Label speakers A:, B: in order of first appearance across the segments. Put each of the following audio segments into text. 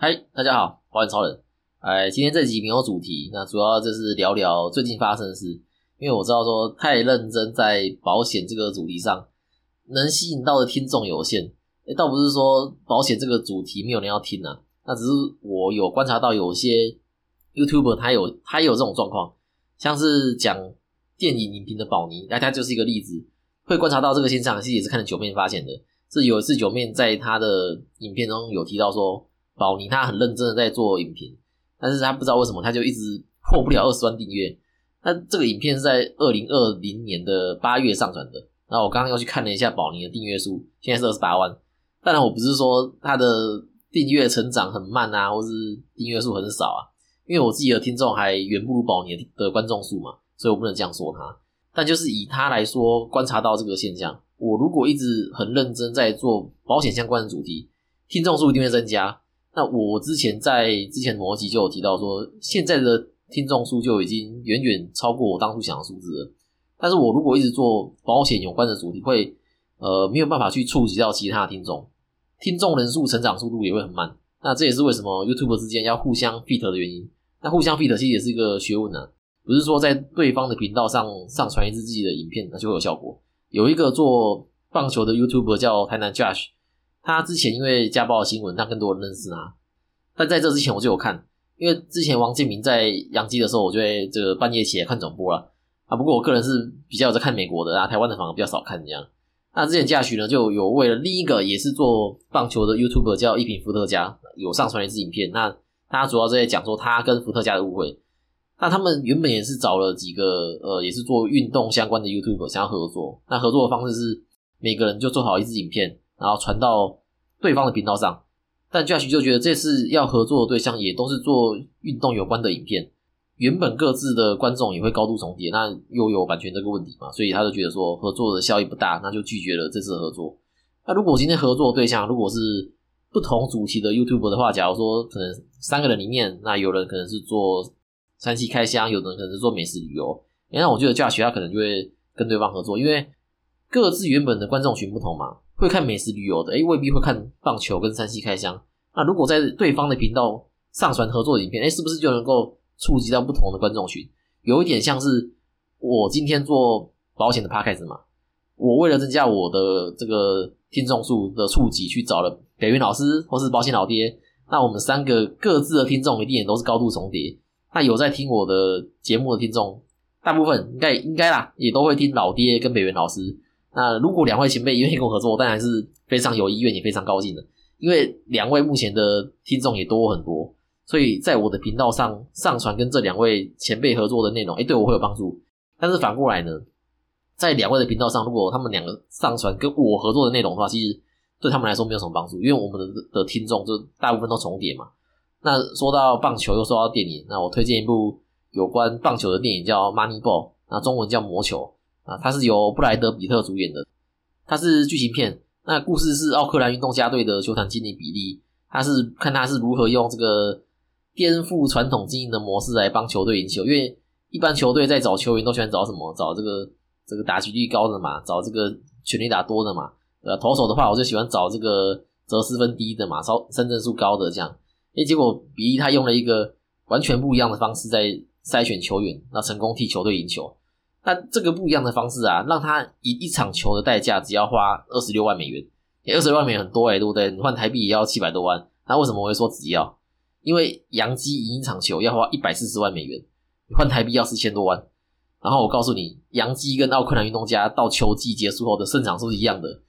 A: 嗨，大家好，保险超人。哎，今天这集没有主题，那主要就是聊聊最近发生的事。因为我知道说太认真在保险这个主题上，能吸引到的听众有限。哎，倒不是说保险这个主题没有人要听啊，那只是我有观察到有些 YouTuber 他有他有这种状况，像是讲电影影评的宝妮，那他就是一个例子。会观察到这个现象，其实也是看了九面发现的。是有一次九面在他的影片中有提到说，宝妮他很认真的在做影评，但是他不知道为什么他就一直破不了二十万订阅。那这个影片是在二零二零年的八月上传的，那我刚刚又去看了一下宝妮的订阅数，现在是二十八万。当然我不是说他的订阅成长很慢啊，或是订阅数很少啊，因为我自己的听众还远不如宝妮的观众数嘛，所以我不能这样说他。但就是以他来说，观察到这个现象，我如果一直很认真在做保险相关的主题，听众数一定会增加。那我之前在之前某集就有提到说，现在的听众数就已经远远超过我当初想的数字了。但是我如果一直做保险有关的主题，会呃没有办法去触及到其他的听众，听众人数成长速度也会很慢。那这也是为什么 YouTube 之间要互相 fit 的原因。那互相 fit 其实也是一个学问呢。不是说在对方的频道上上传一支自己的影片，那就会有效果。有一个做棒球的 YouTuber 叫台南 Josh，他之前因为家暴的新闻，让更多人认识他。但在这之前我就有看，因为之前王建民在阳基的时候，我就会这个半夜起来看转播了啊。不过我个人是比较有在看美国的啊，台湾的反而比较少看这样。那之前 Josh 呢，就有为了另一个也是做棒球的 YouTuber 叫一品伏特加，有上传一支影片。那他主要在讲说他跟伏特加的误会。那他们原本也是找了几个呃，也是做运动相关的 YouTuber 想要合作。那合作的方式是每个人就做好一支影片，然后传到对方的频道上。但 Josh 就觉得这次要合作的对象也都是做运动有关的影片，原本各自的观众也会高度重叠，那又有版权这个问题嘛，所以他就觉得说合作的效益不大，那就拒绝了这次合作。那如果今天合作对象如果是不同主题的 YouTube 的话，假如说可能三个人里面，那有人可能是做山西开箱，有的人可能是做美食旅游，哎那我觉得驾学他可能就会跟对方合作，因为各自原本的观众群不同嘛，会看美食旅游的，哎，未必会看棒球跟山西开箱。那如果在对方的频道上传合作影片，哎，是不是就能够触及到不同的观众群？有一点像是我今天做保险的 p a c k a g e 嘛，我为了增加我的这个听众数的触及，去找了北云老师或是保险老爹，那我们三个各自的听众一定也都是高度重叠。那有在听我的节目的听众，大部分应该应该啦，也都会听老爹跟北元老师。那如果两位前辈愿意跟我合作，当然是非常有意愿，也非常高兴的。因为两位目前的听众也多很多，所以在我的频道上上传跟这两位前辈合作的内容，哎，对我会有帮助。但是反过来呢，在两位的频道上，如果他们两个上传跟我合作的内容的话，其实对他们来说没有什么帮助，因为我们的的听众就大部分都重叠嘛。那说到棒球，又说到电影，那我推荐一部有关棒球的电影，叫《Moneyball》，那中文叫《魔球》啊，它是由布莱德比特主演的，它是剧情片。那故事是奥克兰运动家队的球场经理比利，他是看他是如何用这个颠覆传统经营的模式来帮球队赢球。因为一般球队在找球员都喜欢找什么？找这个这个打击率高的嘛，找这个全力打多的嘛。呃，投手的话，我就喜欢找这个得失分低的嘛，稍胜阵数高的这样。哎，结果比利他用了一个完全不一样的方式在筛选球员，那成功替球队赢球。那这个不一样的方式啊，让他一一场球的代价只要花二十六万美元。二十六万美元很多哎，对不对？你换台币也要七百多万。那为什么我会说只要？因为洋基赢一场球要花一百四十万美元，你换台币要四千多万。然后我告诉你，洋基跟奥克兰运动家到球季结束后的胜场是不是一样的？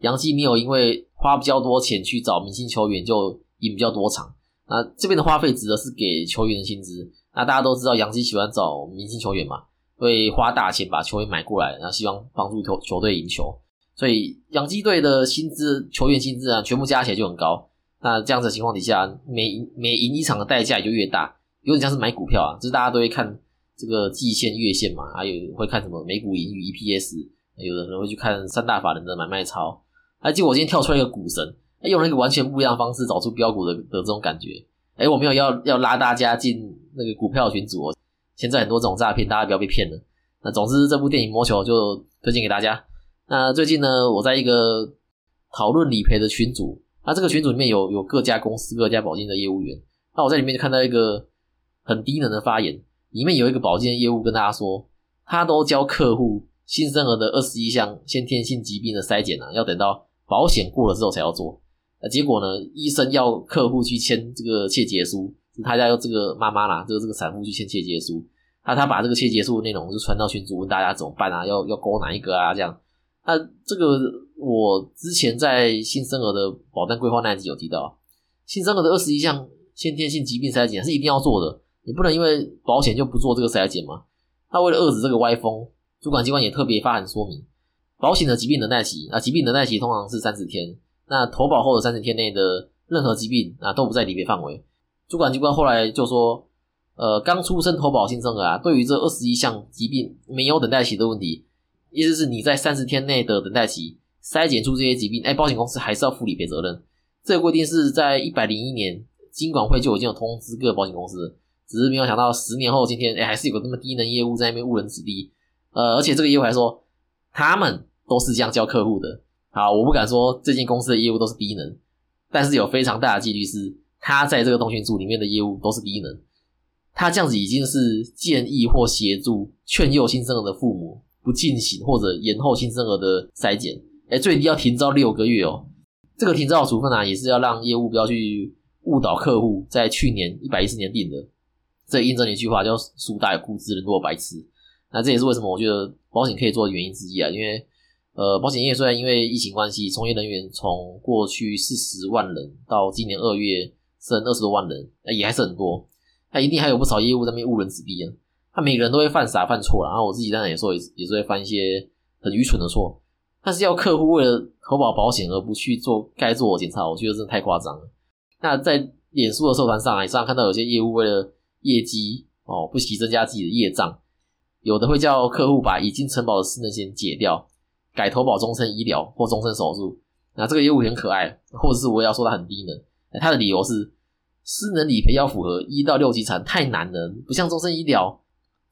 A: 洋基没有因为花比较多钱去找明星球员就赢比较多场。那这边的花费指的是给球员的薪资。那大家都知道，杨基喜欢找明星球员嘛，会花大钱把球员买过来，然后希望帮助球球队赢球。所以养鸡队的薪资、球员薪资啊，全部加起来就很高。那这样子的情况底下，每每赢一场的代价也就越大，有点像是买股票啊，就是大家都会看这个季线、月线嘛，还有会看什么美股盈余 EPS，有的人会去看三大法人的买卖超。哎，结果我今天跳出来一个股神。用了一个完全不一样的方式找出标股的的这种感觉，哎，我没有要要拉大家进那个股票群组，现在很多这种诈骗，大家不要被骗了。那总之，这部电影《魔球》就推荐给大家。那最近呢，我在一个讨论理赔的群组，那这个群组里面有有各家公司、各家保健的业务员。那我在里面就看到一个很低能的发言，里面有一个保健业务跟大家说，他都教客户新生儿的二十一项先天性疾病的筛检啊，要等到保险过了之后才要做。那结果呢，医生要客户去签这个切结书，他家有这个妈妈啦，这个这个产妇去签切结书。那他把这个切结书的内容就传到群组，问大家怎么办啊？要要勾哪一个啊？这样。那这个我之前在新生儿的保单规划那一集有提到，新生儿的二十一项先天性疾病筛检是一定要做的，你不能因为保险就不做这个筛检嘛。那为了遏制这个歪风，主管机关也特别发函说明，保险的疾病能耐期啊，疾病能耐期通常是三十天，那投保后的三十天内的任何疾病啊都不在理赔范围。主管机关后来就说。呃，刚出生投保新生儿啊，对于这二十一项疾病没有等待期的问题，意思是你在三十天内的等待期筛检出这些疾病，哎，保险公司还是要负理赔责任。这个规定是在一百零一年，金管会就已经有通知各保险公司，只是没有想到十年后今天，哎，还是有个那么低能业务在那边误人子弟。呃，而且这个业务还说他们都是这样教客户的。好，我不敢说这间公司的业务都是低能，但是有非常大的几率是他在这个通讯组里面的业务都是低能。他这样子已经是建议或协助劝诱新生儿的父母不进行或者延后新生儿的筛检，哎，最低要停招六个月哦。这个停招处分呢，也是要让业务不要去误导客户。在去年一百一十年定的，这印证了一句话，叫“树大有枯枝，人多白痴”。那这也是为什么我觉得保险可以做的原因之一啊。因为呃，保险业虽然因为疫情关系，从业人员从过去四十万人到今年二月剩二十多万人，那也还是很多。他一定还有不少业务在那边误人子弟啊！他每个人都会犯傻犯错然后我自己当然也说也也是会犯一些很愚蠢的错，但是要客户为了投保保险而不去做该做的检查，我觉得真的太夸张了。那在脸书的社团上，也常常看到有些业务为了业绩哦，不惜增加自己的业障，有的会叫客户把已经承保的失能险解掉，改投保终身医疗或终身手术。那这个业务很可爱，或者是我也要说他很低能，他的理由是。私人理赔要符合一到六级产太难了，不像终身医疗，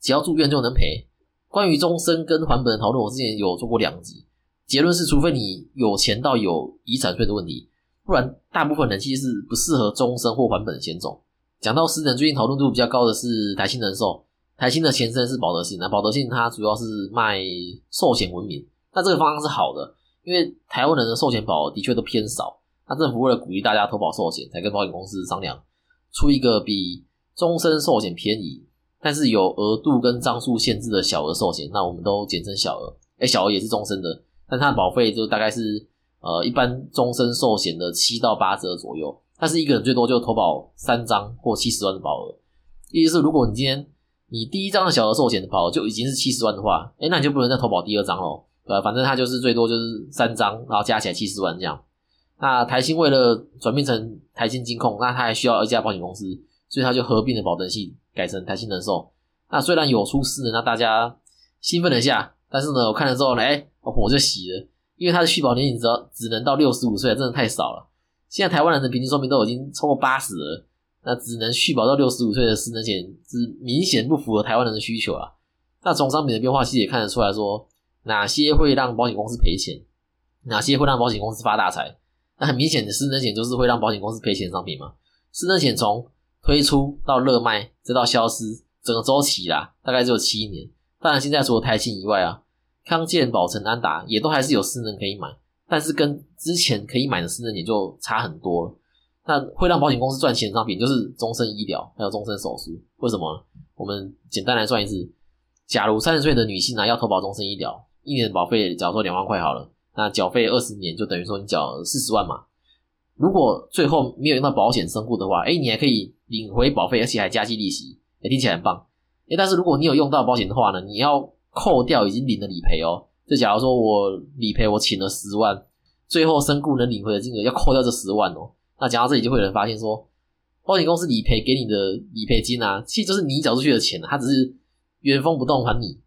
A: 只要住院就能赔。关于终身跟还本的讨论，我之前有做过两集，结论是，除非你有钱到有遗产税的问题，不然大部分人其实是不适合终身或还本的险种。讲到私人，最近讨论度比较高的是台新人寿，台新的前身是保德信，那保德信它主要是卖寿险闻名，那这个方向是好的，因为台湾人的寿险保额的确都偏少。那政府为了鼓励大家投保寿险，才跟保险公司商量，出一个比终身寿险便宜，但是有额度跟张数限制的小额寿险。那我们都简称小额。哎，小额也是终身的，但它的保费就大概是呃一般终身寿险的七到八折左右。但是一个人最多就投保三张或七十万的保额。意思是，如果你今天你第一张的小额寿险的保额就已经是七十万的话，哎，那你就不能再投保第二张喽。呃，反正它就是最多就是三张，然后加起来七十万这样。那台新为了转变成台新金控，那他还需要一家保险公司，所以他就合并了保德信，改成台新人寿。那虽然有出事，那大家兴奋了一下，但是呢，我看了之后呢，哎，我就喜了，因为他的续保年龄只要只能到六十五岁，真的太少了。现在台湾人的平均寿命都已经超过八十了，那只能续保到六十五岁的失能险，是明显不符合台湾人的需求啊。那从商品的变化其实也看得出来说，哪些会让保险公司赔钱，哪些会让保险公司发大财。那很明显的，失能险就是会让保险公司赔钱的商品嘛。失能险从推出到热卖再到消失，整个周期啦，大概只有七年。当然，现在除了台新以外啊，康健、宝诚、安达也都还是有失能可以买，但是跟之前可以买的失能险就差很多。那会让保险公司赚钱的商品就是终身医疗还有终身手术。为什么？我们简单来算一次：假如三十岁的女性呢要投保终身医疗，一年的保费假如说两万块好了。那缴费二十年就等于说你缴四十万嘛。如果最后没有用到保险身故的话，哎，你还可以领回保费，而且还加计利息，哎，听起来很棒。哎，但是如果你有用到保险的话呢，你要扣掉已经领的理赔哦。就假如说我理赔我请了十万，最后身故能领回的金额要扣掉这十万哦。那讲到这里就会有人发现说，保险公司理赔给你的理赔金啊，其实就是你缴出去的钱，它只是原封不动还你。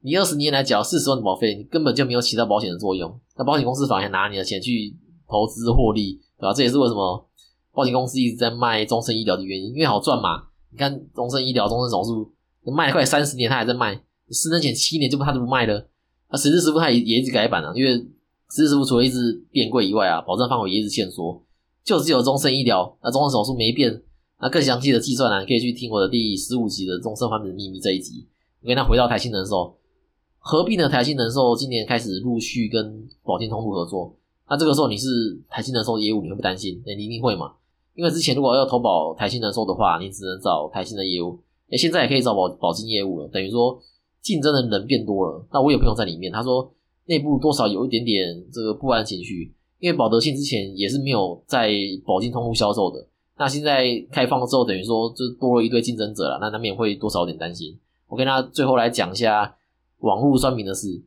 A: 你二十年来缴四十万的保费，你根本就没有起到保险的作用。那保险公司反而拿你的钱去投资获利，对吧？这也是为什么保险公司一直在卖终身医疗的原因，因为好赚嘛。你看终身医疗、终身手术卖了快三十年，他还在卖；十年前七年就不他就不卖了。那实质师傅他也也一直改版了，因为实质师傅除了一直变贵以外啊，保障范围也一直限缩。就只有终身医疗，那终身手术没变。那更详细的计算呢，可以去听我的第十五集的终身患者的秘密这一集。我跟他回到台新人寿，合并的台新人寿今年开始陆续跟保健通路合作。那这个时候你是台新人寿业务，你会不担心？哎，你一定会嘛？因为之前如果要投保台新人寿的话，你只能找台新的业务。哎，现在也可以找保保金业务了，等于说竞争的人变多了。那我有朋友在里面，他说内部多少有一点点这个不安情绪，因为保德信之前也是没有在保金通路销售的。那现在开放了之后，等于说就多了一堆竞争者了，那难免会多少有点担心。我跟他最后来讲一下网络酸民的事，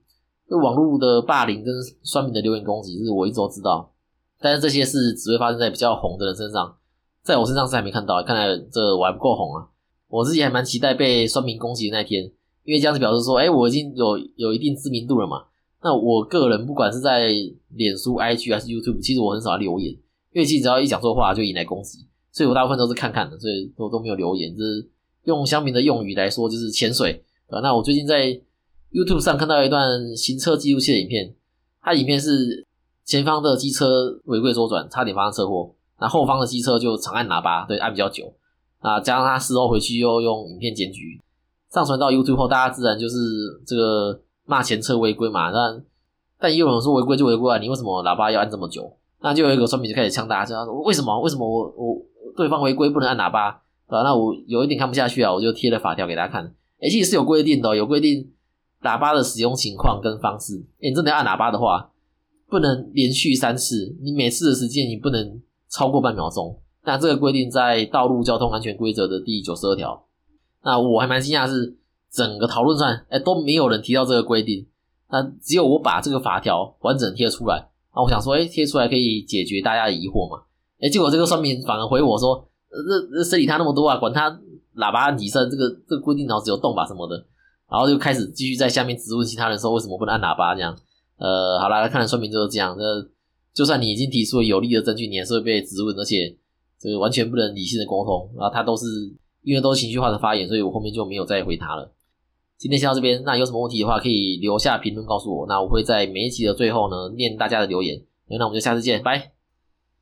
A: 这网络的霸凌跟酸民的留言攻击，是我一直都知道，但是这些事只会发生在比较红的人身上，在我身上是还没看到，看来这我还不够红啊。我自己还蛮期待被酸民攻击的那天，因为这样子表示说，哎，我已经有有一定知名度了嘛。那我个人不管是在脸书、IG 还是 YouTube，其实我很少留言，因为其实只要一讲错话就引来攻击。所以我大部分都是看看的，所以都都没有留言。就是用乡民的用语来说，就是潜水啊。那我最近在 YouTube 上看到一段行车记录器的影片，它影片是前方的机车违规左转，差点发生车祸，那后方的机车就长按喇叭，对，按比较久啊。加上他事后回去又用影片检举，上传到 YouTube 后，大家自然就是这个骂前车违规嘛。但但也有人说违规就违规啊，你为什么喇叭要按这么久？那就有一个村民就开始呛大家，说为什么？为什么我我？对方违规不能按喇叭，啊，那我有一点看不下去啊，我就贴了法条给大家看。哎，其实是有规定的，有规定喇叭的使用情况跟方式。你真的要按喇叭的话，不能连续三次，你每次的时间你不能超过半秒钟。那这个规定在《道路交通安全规则》的第九十二条。那我还蛮惊讶是，整个讨论上哎都没有人提到这个规定，那只有我把这个法条完整贴出来。那我想说，哎，贴出来可以解决大家的疑惑嘛？哎，结果这个算命反而回我说：“这这谁理他那么多啊？管他喇叭几声，这个这个规定脑子有洞吧什么的。”然后就开始继续在下面质问其他人说：“为什么不能按喇叭？”这样，呃，好啦，看来说明就是这样。那就算你已经提出了有力的证据，你还是会被质问，而且这个完全不能理性的沟通。然后他都是因为都是情绪化的发言，所以我后面就没有再回他了。今天先到这边，那有什么问题的话可以留下评论告诉我。那我会在每一集的最后呢念大家的留言。那我们就下次见，拜。